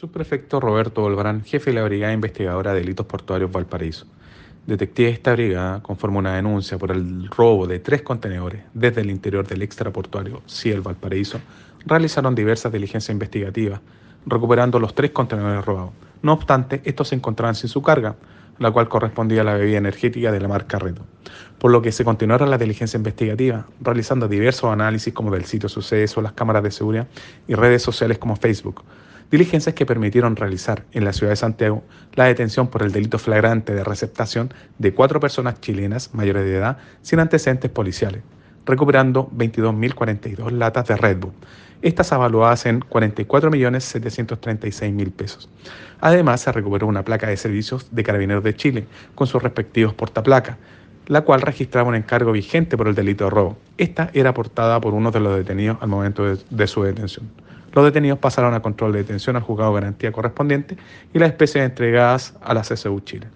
Subprefecto Roberto Olbrán, jefe de la Brigada Investigadora de Delitos Portuarios Valparaíso. Detective de esta brigada conforma una denuncia por el robo de tres contenedores desde el interior del extraportuario Ciel Valparaíso. Realizaron diversas diligencias investigativas, recuperando los tres contenedores robados. No obstante, estos se encontraban sin su carga, la cual correspondía a la bebida energética de la marca Reto, por lo que se continuaron las diligencias investigativas, realizando diversos análisis como del sitio suceso, las cámaras de seguridad y redes sociales como Facebook, diligencias que permitieron realizar en la ciudad de Santiago la detención por el delito flagrante de receptación de cuatro personas chilenas mayores de edad sin antecedentes policiales, recuperando 22.042 latas de Red Bull, estas avaluadas en 44.736.000 pesos. Además, se recuperó una placa de servicios de Carabineros de Chile con sus respectivos portaplacas, la cual registraba un encargo vigente por el delito de robo. Esta era aportada por uno de los detenidos al momento de, de su detención. Los detenidos pasaron a control de detención al juzgado de garantía correspondiente y las especies entregadas a la CSU Chile.